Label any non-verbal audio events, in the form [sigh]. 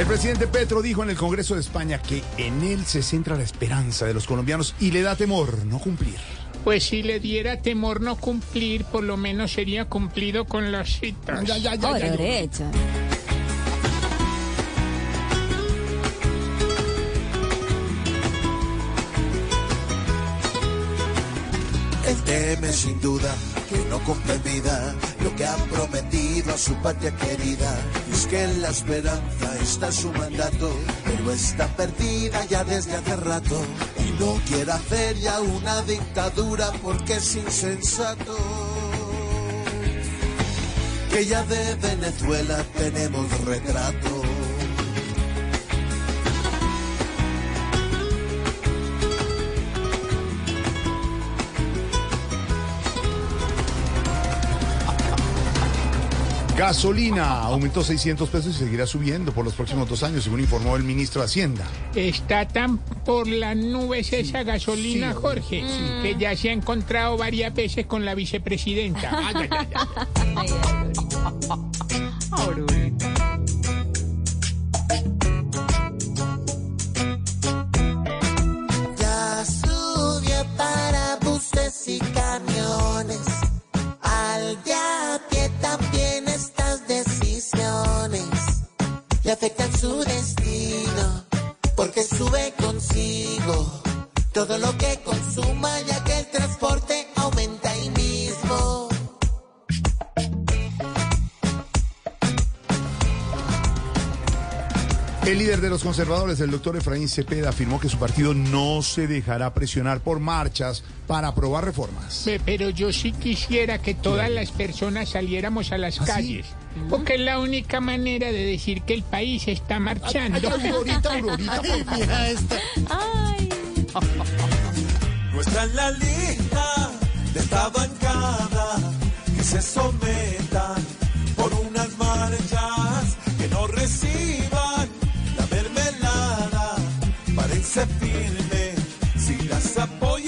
El presidente Petro dijo en el Congreso de España que en él se centra la esperanza de los colombianos y le da temor no cumplir. Pues si le diera temor no cumplir, por lo menos sería cumplido con las citas. Ya, ya, ya, Por ya, ya. derecho. Él teme sin duda que no cumpla en vida que ha prometido a su patria querida. Y es que en la esperanza está su mandato, pero está perdida ya desde hace rato. Y no quiere hacer ya una dictadura porque es insensato. Que ya de Venezuela tenemos retrato. Gasolina aumentó 600 pesos y seguirá subiendo por los próximos dos años, según informó el ministro de Hacienda. Está tan por las nubes esa gasolina, sí, Jorge, que ya se ha encontrado varias veces con la vicepresidenta. [laughs] porque sube consigo todo lo que consuma ya que el transporte El líder de los conservadores, el doctor Efraín Cepeda, afirmó que su partido no se dejará presionar por marchas para aprobar reformas. Pe- Pero yo sí quisiera que todas las personas saliéramos a las ¿Ah, sí? calles, porque es la única manera de decir que el país está marchando. Aurorita, Aurorita, por favor. Ay. No está en la lista de esta bancada que se sometan por unas marchas que no reciban se firme si las apoyas.